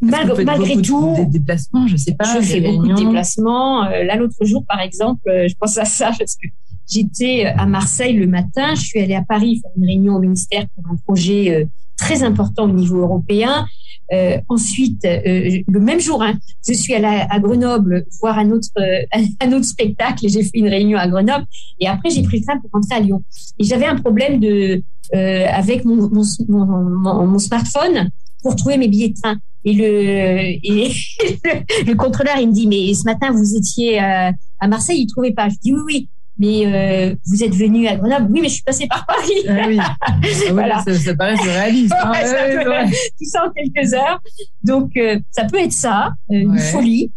Malgré, malgré tout, des déplacements, je sais pas. Je fais beaucoup de déplacements. Euh, là l'autre jour, par exemple, euh, je pense à ça parce que j'étais à Marseille le matin, je suis allée à Paris faire une réunion au ministère pour un projet très important au niveau européen. Euh, ensuite, euh, le même jour, hein, je suis allée à Grenoble voir un autre, euh, un autre spectacle et j'ai fait une réunion à Grenoble. Et après, j'ai pris le train pour rentrer à Lyon. Et j'avais un problème de, euh, avec mon, mon, mon, smartphone pour trouver mes billets de train. Et le, et le, contrôleur, il me dit, mais ce matin, vous étiez à Marseille, il ne trouvait pas. Je dis, oui, oui mais euh, vous êtes venu à Grenoble. Oui, mais je suis passée par Paris. Ah oui. Ah voilà. ça, ça, paraît surréaliste. Hein. ouais, tout ça en quelques heures. Donc, euh, ça peut être ça, euh, une folie.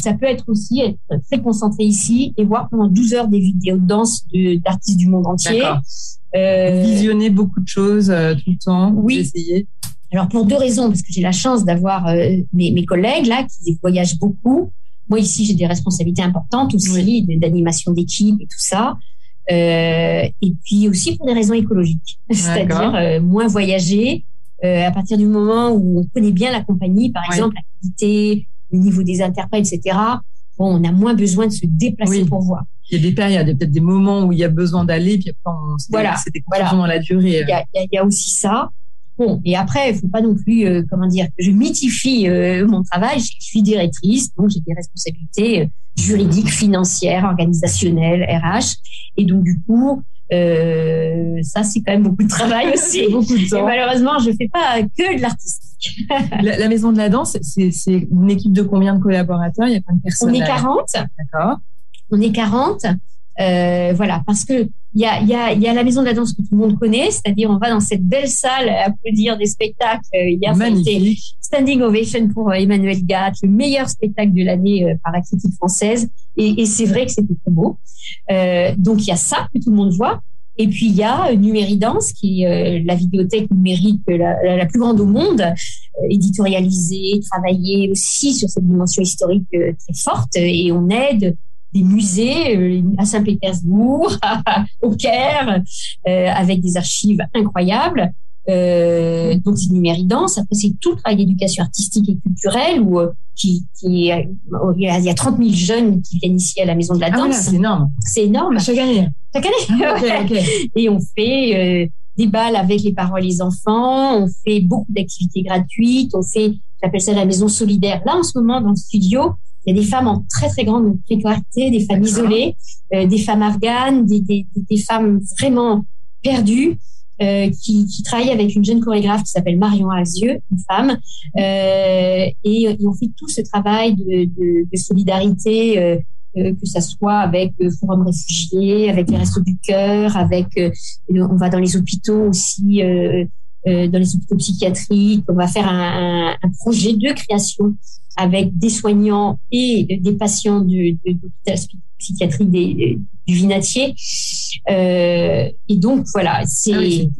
Ça peut être aussi être très concentré ici et voir pendant 12 heures des vidéos de danse d'artistes du monde entier. Visionner beaucoup de choses tout le temps. Oui. Essayer. Alors pour deux raisons, parce que j'ai la chance d'avoir mes, mes collègues là qui voyagent beaucoup. Moi, ici, j'ai des responsabilités importantes aussi d'animation d'équipe et tout ça. Euh, et puis aussi pour des raisons écologiques, c'est-à-dire euh, moins voyager. Euh, à partir du moment où on connaît bien la compagnie, par exemple, la qualité, le niveau des interprètes, etc. Bon, on a moins besoin de se déplacer pour voir. Il y a des périodes, il y a peut-être des moments où il y a besoin d'aller, puis après, on, voilà, c'est des voilà. dans la durée. Il y, a, il y a aussi ça. Bon, et après, il faut pas non plus, euh, comment dire, que je mythifie euh, mon travail. Je suis directrice, donc j'ai des responsabilités euh, juridiques, financières, organisationnelles, RH. Et donc, du coup, euh, ça, c'est quand même beaucoup de travail aussi. beaucoup de temps. Et malheureusement, je fais pas que de l'artistique. la, la, Maison de la Danse, c'est une équipe de combien de collaborateurs? Il y a combien de personnes On est 40. D'accord. On est 40. Euh, voilà, parce que il y a, y, a, y a la maison de la danse que tout le monde connaît, c'est-à-dire on va dans cette belle salle applaudir des spectacles. Hier, c'était Standing Ovation pour euh, Emmanuel Gatt, le meilleur spectacle de l'année euh, par la critique française. Et, et c'est vrai que c'était très beau. Euh, donc il y a ça que tout le monde voit. Et puis il y a Numéridance, qui est la vidéothèque numérique la, la, la, plus grande au monde, éditorialisée, travaillée aussi sur cette dimension historique très forte. Et on aide des musées euh, à Saint-Pétersbourg, au Caire, euh, avec des archives incroyables. Euh, donc c'est numéridance. Après c'est tout le travail d'éducation artistique et culturelle où euh, qui, qui il y a 30 000 jeunes qui viennent ici à la Maison de la ah Danse. c'est énorme. C'est énorme. Chaque année. Chaque année. Ah, okay, okay. Et on fait euh, des balles avec les parents et les enfants. On fait beaucoup d'activités gratuites. On fait, j'appelle ça la maison solidaire. Là en ce moment dans le studio, il y a des femmes en très très grande précarité, des femmes isolées, euh, des femmes afghanes, des, des, des femmes vraiment perdues. Euh, qui, qui travaille avec une jeune chorégraphe qui s'appelle Marion Azieux, une femme, euh, et, et, on fait tout ce travail de, de, de solidarité, euh, que ça soit avec le Forum Réfugiés, avec les Restos du Cœur, avec on va dans les hôpitaux aussi, dans les hôpitaux psychiatriques, on va faire un, un, projet de création avec des soignants et des patients de, de l'hôpital psychiatrique des, du Vinatier. Euh, et donc voilà, c'est ah oui,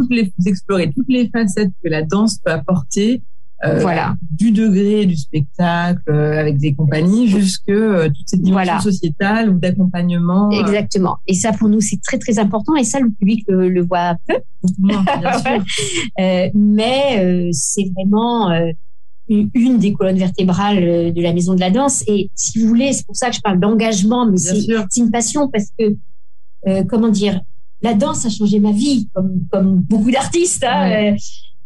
explorez toutes les facettes que la danse peut apporter. Euh, voilà. Du degré du spectacle euh, avec des compagnies jusque euh, toute cette dimension voilà. sociétale ou d'accompagnement. Euh. Exactement. Et ça pour nous c'est très très important et ça le public le, le voit peu. Non, bien sûr. mais c'est vraiment une des colonnes vertébrales euh, de la maison de la danse. Et si vous voulez, c'est pour ça que je parle d'engagement, mais c'est une passion parce que, euh, comment dire, la danse a changé ma vie, comme, comme beaucoup d'artistes, hein, ouais.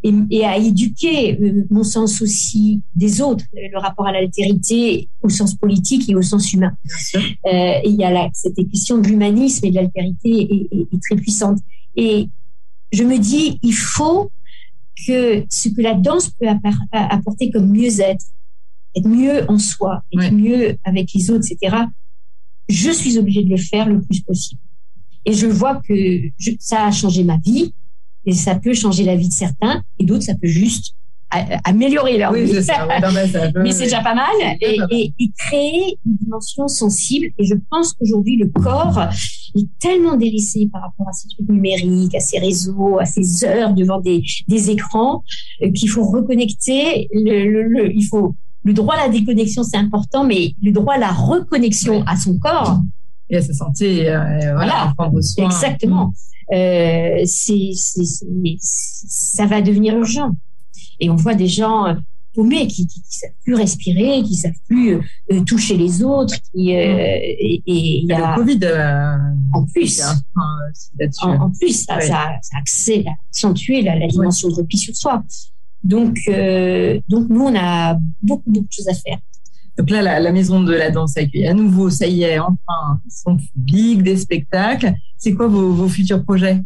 Euh, et, et, a éduqué euh, mon sens aussi des autres, le rapport à l'altérité au sens politique et au sens humain. Euh, et il y a la, cette question de l'humanisme et de l'altérité est, est, est très puissante. Et je me dis, il faut que ce que la danse peut apporter comme mieux-être, être mieux en soi, être ouais. mieux avec les autres, etc., je suis obligée de le faire le plus possible. Et je vois que je, ça a changé ma vie, et ça peut changer la vie de certains, et d'autres, ça peut juste améliorer leur oui, vie. Ça, ça, Mais c'est déjà pas mal. Et, et, et, créer une dimension sensible. Et je pense qu'aujourd'hui, le corps est tellement délaissé par rapport à ces trucs numériques, à ces réseaux, à ces heures devant des, des écrans, euh, qu'il faut reconnecter. Le, le, le, il faut le droit à la déconnexion, c'est important, mais le droit à la reconnexion à son corps. Et à sa santé, euh, voilà, prendre soin. Exactement. Euh, c'est, ça va devenir urgent. Et on voit des gens euh, paumés qui, qui, savent plus respirer, qui savent plus euh, toucher les autres, qui et, il y a le Covid en plus. En, plus, ça, ça, ça, a accentué la, la dimension de repli sur soi. Donc, euh, donc nous, on a beaucoup, beaucoup de choses à faire. Donc là, la, maison de la danse accueille à nouveau, ça y est, enfin, son public, des spectacles. C'est quoi vos, vos futurs projets?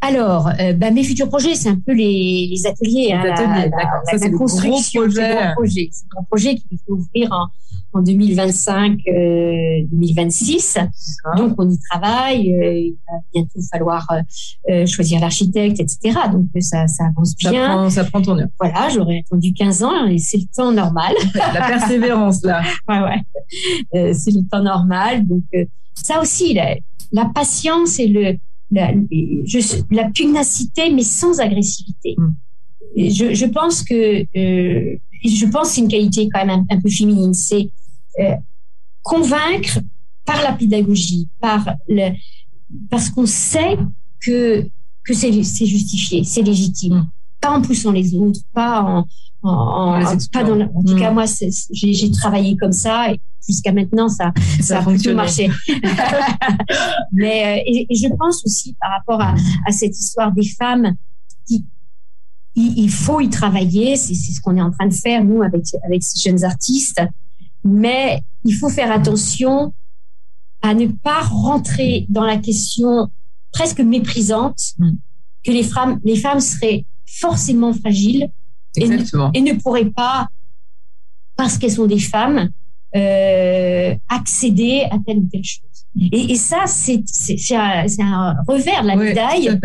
Alors, euh, bah, mes futurs projets, c'est un peu les, les ateliers. Les hein, ateliers, d'accord. Ça, c'est le gros projet. C'est un projet qui va ouvrir en, en 2025, 2026. Euh, Donc, on y travaille. Euh, il va bientôt falloir euh, choisir l'architecte, etc. Donc, ça, ça avance bien. Ça prend, ça prend ton heure. Voilà, j'aurais attendu 15 ans et c'est le temps normal. La persévérance, là. ouais, ouais. c'est le temps normal. Donc, ça aussi, la, la patience et le, la, je, la pugnacité, mais sans agressivité. Mm. Je, je, pense que je pense c'est une qualité quand même un, peu féminine. C'est euh, convaincre par la pédagogie, par le, parce qu'on sait que que c'est justifié, c'est légitime. Pas en poussant les autres, pas en, en, en pas dans. en tout cas, moi, j'ai travaillé comme ça. Et, jusqu'à maintenant, ça, ça, a plutôt marché. Mais euh, et, je pense aussi par rapport à, à cette histoire des femmes qui il, faut y travailler, c'est ce qu'on est en train de faire nous avec avec ces jeunes artistes. Mais il faut faire attention à ne pas rentrer dans la question presque méprisante mm. que les femmes les femmes seraient forcément fragiles et et ne pourraient pas parce qu'elles sont des femmes euh, accéder à telle ou telle chose. Et, et ça, c'est un, un revers de la médaille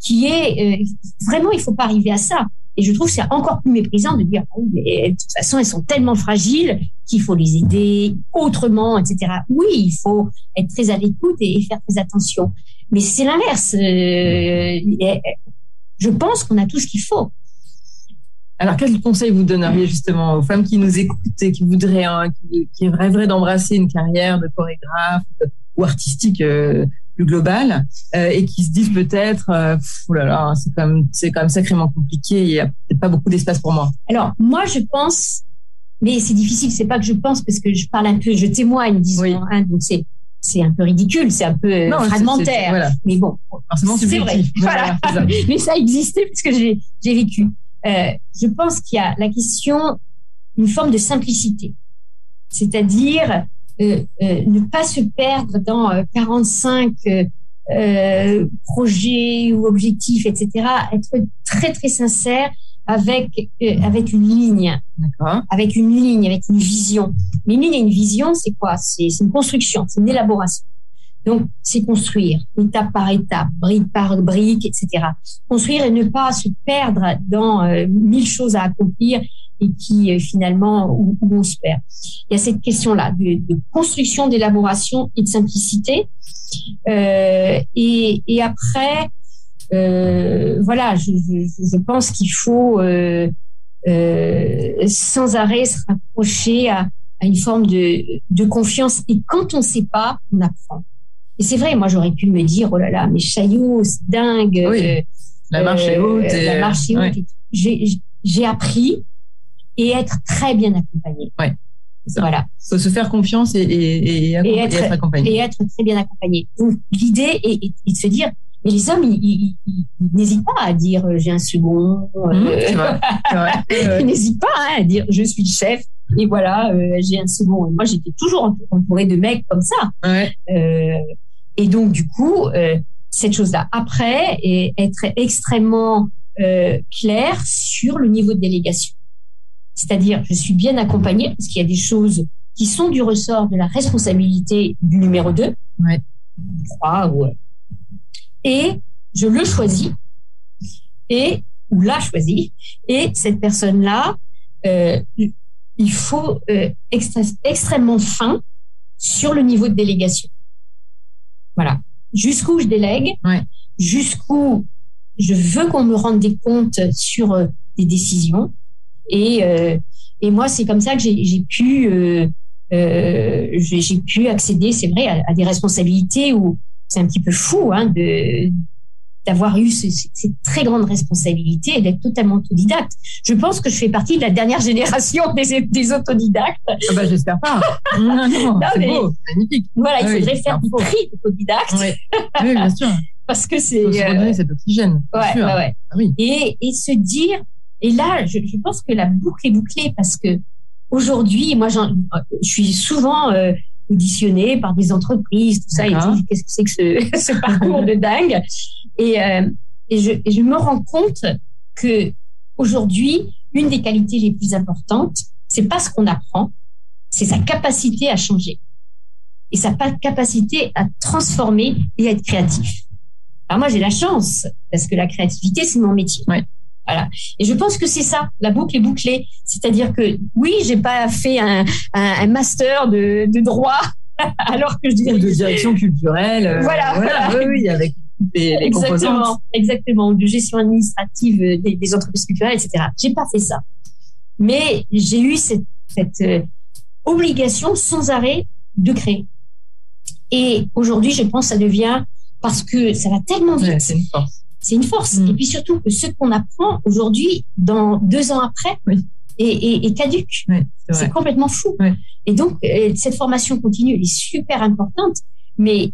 qui est euh, vraiment, il faut pas arriver à ça. Et je trouve que c'est encore plus méprisant de dire, de toute façon, elles sont tellement fragiles qu'il faut les aider autrement, etc. Oui, il faut être très à l'écoute et, faire très attention. Mais c'est l'inverse. Euh, je pense qu'on a tout ce qu'il faut. Alors, quel conseil vous donneriez justement aux femmes qui nous écoutent et qui voudraient, hein, qui, rêveraient d'embrasser une carrière de chorégraphe ou artistique euh, plus globale euh, et qui se disent peut-être, euh, oh là là, c'est quand même, c'est quand même sacrément compliqué. Il y a peut-être pas beaucoup d'espace pour moi. Alors, moi, je pense, mais c'est difficile. C'est pas que je pense parce que je parle un peu, je témoigne, disons. Hein, donc c'est c'est un peu ridicule, c'est un peu fragmentaire. Mais bon, c'est vrai. Voilà. mais ça existait parce que j'ai j'ai vécu. Euh, je pense qu'il y a la question, une forme de simplicité, c'est-à-dire euh, euh, ne pas se perdre dans 45 projets ou objectifs, etc. Être très très sincère avec avec une ligne, avec une ligne, avec une vision. Mais une ligne et une vision, c'est quoi? C'est une construction, c'est une élaboration. Donc, c'est construire étape par étape, brique par brique, etc. Construire et ne pas se perdre dans euh, mille choses à accomplir et qui euh, finalement où, on se perd. Il y a cette question-là de, de, construction, d'élaboration et de simplicité. Euh, et, et, après, euh, voilà, je, je, je pense qu'il faut euh, sans arrêt se rapprocher à, à une forme de, de confiance. Et quand on ne sait pas, on apprend. Et c'est vrai, moi j'aurais pu me dire, oh là là, mais Chaillot, c'est dingue. Oui. La marche est haute. La marche est haute. J'ai appris et être très bien accompagné. Ouais. Voilà. Faut se faire confiance et, et, et, être, accompagné. Et être très bien accompagné. Donc l'idée est, de se dire, mais les hommes, ils, n'hésitent pas à dire euh, j'ai un second. Mmh, ils n'hésitent pas hein, à dire je suis le chef et voilà j'ai un second. moi j'étais toujours entourée de mecs comme ça. Ouais. Euh, et donc, du coup, euh, cette chose-là. Après, et être extrêmement euh, clair sur le niveau de délégation. C'est-à-dire, je suis bien accompagnée parce qu'il y a des choses qui sont du ressort de la responsabilité du numéro 2, ouais. 3, ou, et je le choisis, et ou l'a choisi, et cette personne-là, euh, il faut euh, extrêmement fin sur le niveau de délégation. Voilà. Jusqu'où je délègue, jusqu'où je veux qu'on me rende des comptes sur euh, des décisions. Et, euh, Et moi, c'est comme ça que j'ai pu, euh, euh, j'ai pu accéder, c'est vrai, à, des responsabilités où c'est un petit peu fou hein, de d'avoir eu ces, très grandes responsabilités et d'être totalement autodidacte. Je pense que je fais partie de la dernière génération des, des autodidactes. Ah bah, j'espère pas. non, non, c'est beau, magnifique. Voilà, il ah faudrait faire du tri d'autodidacte. Oui. oui, bien sûr. Parce que c'est... Il faut se redonner euh, cet oxygène. Ouais, sûr. ouais, ouais. Ah oui. et, et se dire, et là, je, je, pense que la boucle est bouclée parce que aujourd'hui, moi, je suis souvent euh, auditionnée par des entreprises, tout ça, et qu'est-ce que c'est que ce, ce parcours de dingue? Et, euh, et, je, et je me rends compte que aujourd'hui, une des qualités les plus importantes, c'est pas ce qu'on apprend, c'est sa capacité à changer et sa capacité à transformer et à être créatif. Alors moi, j'ai la chance parce que la créativité, c'est mon métier. Ouais. Voilà. Et je pense que c'est ça, la boucle est bouclée. C'est-à-dire que oui, j'ai pas fait un, un, master de, de, droit, alors que je dirais de direction culturelle. Euh, voilà, voilà. Oui, avec les, les exactement, exactement, de gestion administrative des, des entreprises culturelles, etc. J'ai pas fait ça, mais j'ai eu cette, cette euh, obligation sans arrêt de créer. Et aujourd'hui, je pense que ça devient parce que ça va tellement vite. c'est une force c'est une force. Mm. Et puis surtout que ce qu'on apprend aujourd'hui, dans deux ans après, est, caduque. c'est complètement fou. Et donc, euh, cette formation continue, elle est super importante, mais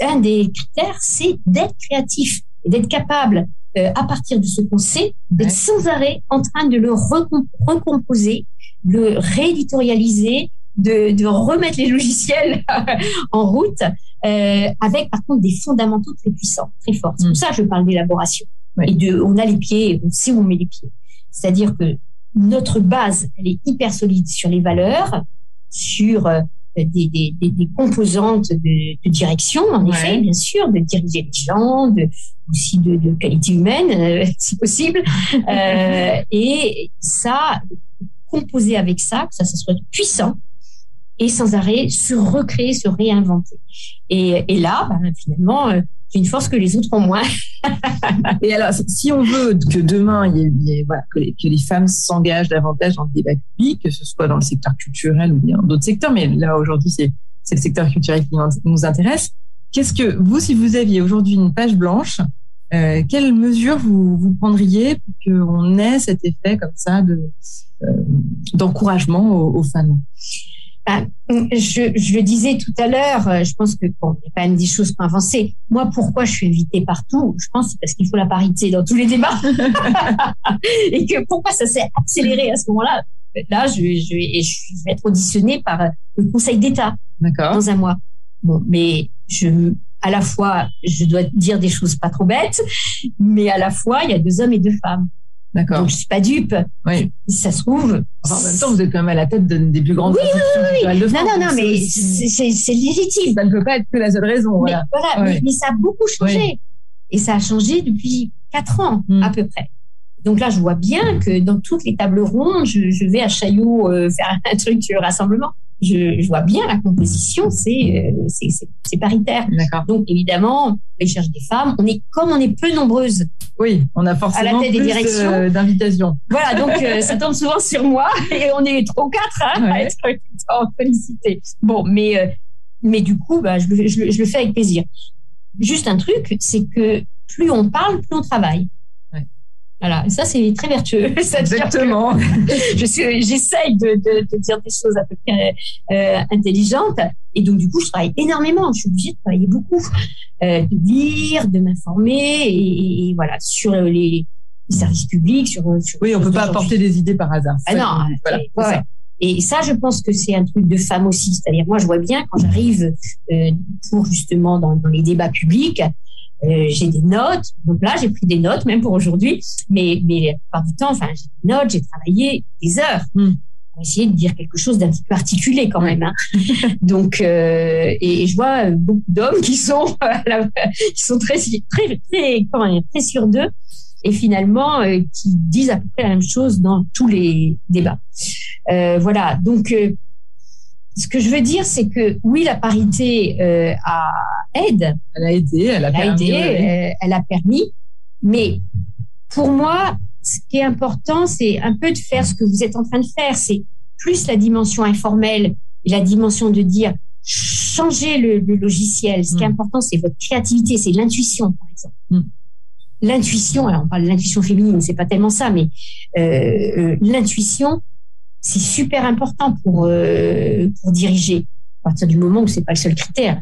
un des critères, c'est d'être créatif et d'être capable, euh, à partir de ce qu'on sait, d'être sans arrêt en train de le recomposer, le rééditorialiser, de, de remettre les logiciels en route euh, avec par contre des fondamentaux très puissants, très forts. C'est pour mm. ça que je parle d'élaboration. Et de, on a les pieds, on sait où on met les pieds. C'est-à-dire que notre base, elle est hyper solide sur les valeurs, sur euh, des, des, des, composantes de, de direction, en effet, bien sûr, de diriger les gens, de, aussi de, de qualité humaine, euh, si possible. Euh, et ça, composer avec ça, que ça, ça soit puissant, et sans arrêt se recréer, se réinventer. Et, et là, bah, finalement, euh, j'ai une force que les autres ont moins. et alors, si on veut que demain, y ait, voilà, que, les, que, les, femmes s'engagent davantage dans le débat public, que ce soit dans le secteur culturel ou bien d'autres secteurs, mais là aujourd'hui, c'est le secteur culturel qui nous intéresse. Qu'est-ce que vous, si vous aviez aujourd'hui une page blanche, euh, quelles mesures vous, vous prendriez pour qu'on ait cet effet comme ça de euh, d'encouragement aux, aux femmes? Ah, je, je, le disais tout à l'heure, euh, je pense que bon, il y a quand même des choses pour avancer. Moi, pourquoi je suis invitée partout? Je pense parce qu'il faut la parité dans tous les débats et que pourquoi ça s'est accéléré à ce moment-là? Là, je, je, je vais être auditionnée par le Conseil d'État dans un mois. Bon, mais je, à la fois, je dois dire des choses pas trop bêtes, mais à la fois, il y a deux hommes et deux femmes. D'accord. Donc je suis pas dupe. Oui. Si ça se trouve. en même temps, vous êtes quand même à la tête des plus grandes oui, oui, oui, de. Non, non, non, mais c'est légitime. Ça ne peut pas être que la seule raison. Mais, voilà. mais, ça a beaucoup changé. Et ça a changé depuis quatre ans hmm. à peu près. Donc là, je vois bien que dans toutes les tables rondes, je, je vais à Chaillot euh, faire un truc de rassemblement je, je, vois bien la composition, c'est euh, c'est paritaire. Donc évidemment, les cherche des femmes, on est comme on est peu nombreuses. Oui, on a forcément à la tête des directions euh, d'invitations. Voilà, donc euh, ça tombe souvent sur moi et on est trop quatre hein, à être félicités. Bon, mais mais du coup, bah, je, je, je le fais avec plaisir. Juste un truc, c'est que plus on parle, plus on travaille. Voilà, ça c'est très vertueux. Exactement. j'essaye de, de, de, dire des choses à peu près euh, intelligentes, et donc du coup je travaille énormément. Je suis obligée de travailler beaucoup, euh, de lire, de m'informer, et, voilà sur les, services publics, sur, oui, on peut pas apporter des idées par hasard. Ah non, voilà. Et ça, je pense que c'est un truc de femme aussi. C'est-à-dire, moi, je vois bien quand j'arrive euh, pour justement dans, dans les débats publics, euh, j'ai des notes. Donc là, j'ai pris des notes, même pour aujourd'hui. Mais, mais la plupart du temps, enfin, j'ai des notes, j'ai travaillé des heures. Hmm. Pour essayer de dire quelque chose d'un petit peu articulé quand même. Hein. Donc, euh, et, je vois beaucoup d'hommes qui sont, qui sont très, très, très, comment dire, très sûrs d'eux et finalement euh, qui disent à peu près la même chose dans tous les débats. Euh, voilà. Donc, euh, ce que je veux dire, c'est que oui, la parité euh, a aide. Elle a aidé, elle a, permis. Aidé, elle a permis. Mais pour moi, ce qui est important, c'est un peu de faire ce que vous êtes en train de faire. C'est plus la dimension informelle et la dimension de dire changer le, logiciel. Ce qui est mm. important, c'est votre créativité, c'est l'intuition, par exemple. Mm. L'intuition, alors on parle de l'intuition féminine, c'est pas tellement ça, mais euh, euh, l'intuition, c'est super important pour euh, pour diriger. À partir du moment où c'est pas le seul critère,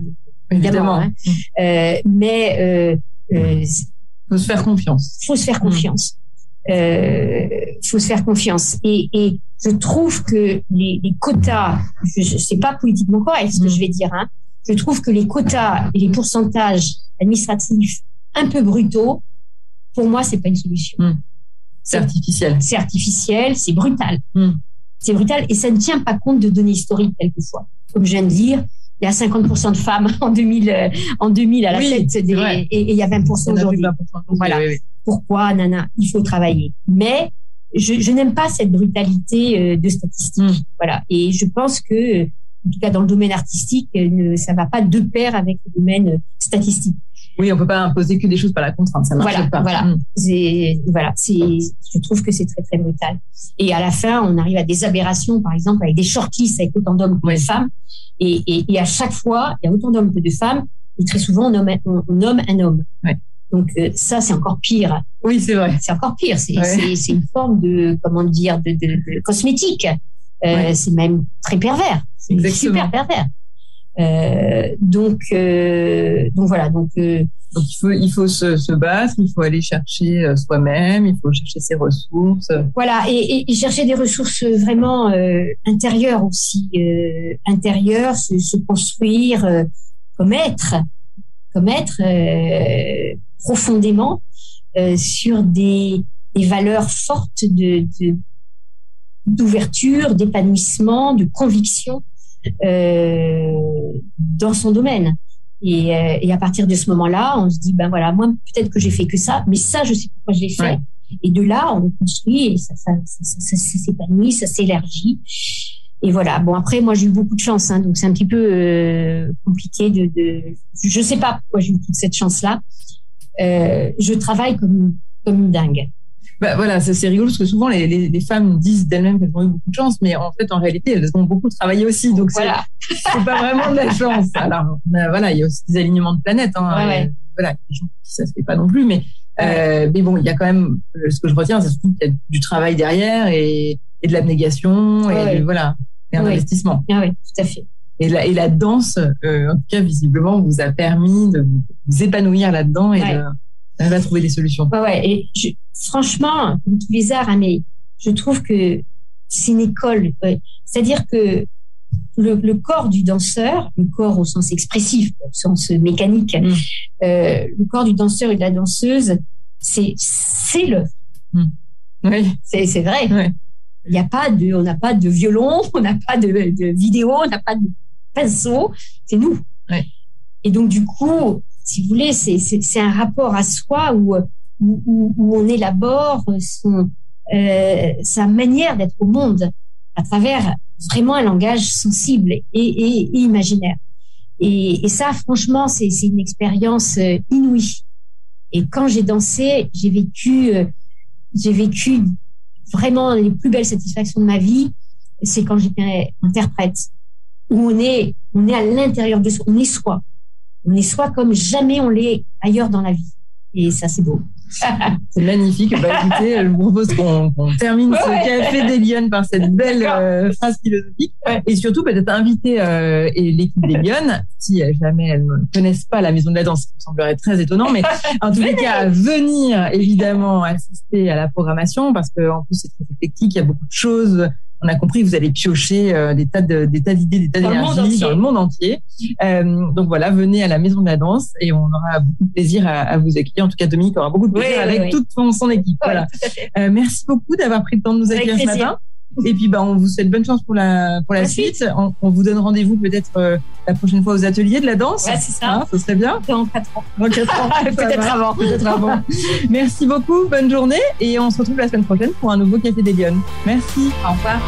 évidemment. Hein. Mm. Euh, mais euh, euh, faut se faire confiance. Faut se faire confiance. Euh, faut se faire confiance. Et, et je trouve que les, les quotas, je, je sais pas politiquement correct ce que mm. je vais dire, hein, je trouve que les quotas et les pourcentages administratifs un peu brutaux, pour moi, c'est pas une solution. Mm. C'est artificiel. C'est artificiel, c'est brutal. Mm. C'est brutal et ça ne tient pas compte de données historiques quelquefois. Comme je viens de dire, il y a 50% de femmes en 2000, euh, en 2000 à la tête des, et, il y a 20% aujourd'hui. Voilà. Pourquoi, nana, il faut travailler. Mais je, je n'aime pas cette brutalité euh, de statistiques. Hmm. Voilà. Et je pense que, en tout cas dans le domaine artistique, euh, ne, ça va pas de pair avec le domaine statistique. Oui, on peut pas imposer que des choses par la contrainte, ça marche voilà, pas. Voilà, c'est voilà. Je trouve que c'est très très brutal. Et à la fin, on arrive à des aberrations, par exemple, avec des shortlists avec autant d'hommes que de femmes. Et, et, et, à chaque fois, il y a autant d'hommes que de femmes. Et très souvent, on nomme, on nomme un homme. Ouais. Donc euh, ça, c'est encore pire. Oui, c'est vrai. C'est encore pire. C'est c'est une forme de comment dire de, de, de cosmétique. Euh, C'est même très pervers. C'est super pervers. Euh, donc euh, donc voilà. Donc euh, donc il faut il faut se, se battre, il faut aller chercher euh, soi-même, il faut chercher ses ressources. Voilà et, et, chercher des ressources vraiment intérieures aussi, intérieures, se, se construire comme être, comme être profondément euh, sur des, des, valeurs fortes de, d'ouverture, d'épanouissement, de conviction euh, dans son domaine. Et, euh, et, à partir de ce moment-là, on se dit ben voilà, moi peut-être que j'ai fait que ça, mais ça je sais pourquoi je l'ai fait. Et de là, on construit et ça, ça, ça, ça, ça s'épanouit, ça s'élargit. Et voilà. Bon après, moi j'ai eu beaucoup de chance, hein, donc c'est un petit peu euh, compliqué de, de. Je sais pas pourquoi j'ai eu toute cette chance-là, euh, je travaille comme, comme une dingue. Bah, voilà, c'est rigolo parce que souvent les, les, les femmes disent d'elles-mêmes qu'elles ont eu beaucoup de chance, mais en fait, en réalité, elles ont beaucoup travaillé aussi. Donc, voilà. c'est pas vraiment de la chance. Alors, bah, voilà, il y a aussi des alignements de planètes. Hein, ouais, Voilà, des gens qui ça se fait pas non plus, mais euh, mais bon, il y a quand même euh, ce que je retiens, c'est surtout qu'il y a du travail derrière et, et de l'abnégation et voilà, et un investissement. Ah oui, tout à fait. Et la, et la danse, euh, en tout cas, visiblement, vous a permis de vous épanouir là-dedans et de, trouver des solutions. Ouais, ouais. Et je, franchement, comme tous les arts, hein, mais je trouve que c'est une école. C'est-à-dire que le, le, corps du danseur, le corps au sens expressif, au sens mécanique, mm. euh, le corps du danseur et de la danseuse, c'est c'est le. Mm. Oui. C'est c'est vrai. Il n'y a pas de, on n'a pas de violon, on n'a pas de, de vidéo, on n'a pas de pinceau, c'est nous. Et donc, du coup, si vous voulez, c'est un rapport à soi où, où, où on élabore son, euh, sa manière d'être au monde à travers vraiment un langage sensible et, et, et imaginaire. Et, et, ça, franchement, c'est une expérience euh, inouïe. Et quand j'ai dansé, j'ai vécu, euh, j'ai vécu vraiment les plus belles satisfactions de ma vie. C'est quand j'étais interprète où on est, on est à l'intérieur de soi, on est soi. On est soi comme jamais on l'est ailleurs dans la vie. Et ça, c'est beau. c'est magnifique. Bah, écoutez, je vous propose qu'on termine ce café des Lyonnes par cette belle euh, phrase philosophique. Et surtout, peut-être inviter euh, l'équipe des Lyonnes, si jamais elles ne connaissent pas la Maison de la Danse, ça me semblerait très étonnant, mais en tous les cas, à venir évidemment assister à la programmation, parce qu'en plus, c'est très éclectique, il y a beaucoup de choses on a compris que vous allez piocher euh, des tas de, des tas d'idées, des tas d'énergie dans le monde entier. Euh, donc voilà, venez à la Maison de la Danse et on aura beaucoup de plaisir à, à vous accueillir. En tout cas, Dominique aura beaucoup de plaisir avec toute son, équipe. voilà. Euh, merci beaucoup d'avoir pris le temps de nous accueillir ce matin. Et puis, bah, on vous souhaite bonne chance pour la, pour la, suite. On, on, vous donne rendez-vous peut-être euh, la prochaine fois aux ateliers de la danse. Ouais, c'est ça. Hein, ça serait bien. Dans 4 ans. Dans 4 ans. peut-être avant. Peut-être avant. Merci beaucoup. Bonne journée. Et on se retrouve la semaine prochaine pour un nouveau Café des Lyonnes. Merci. Au revoir.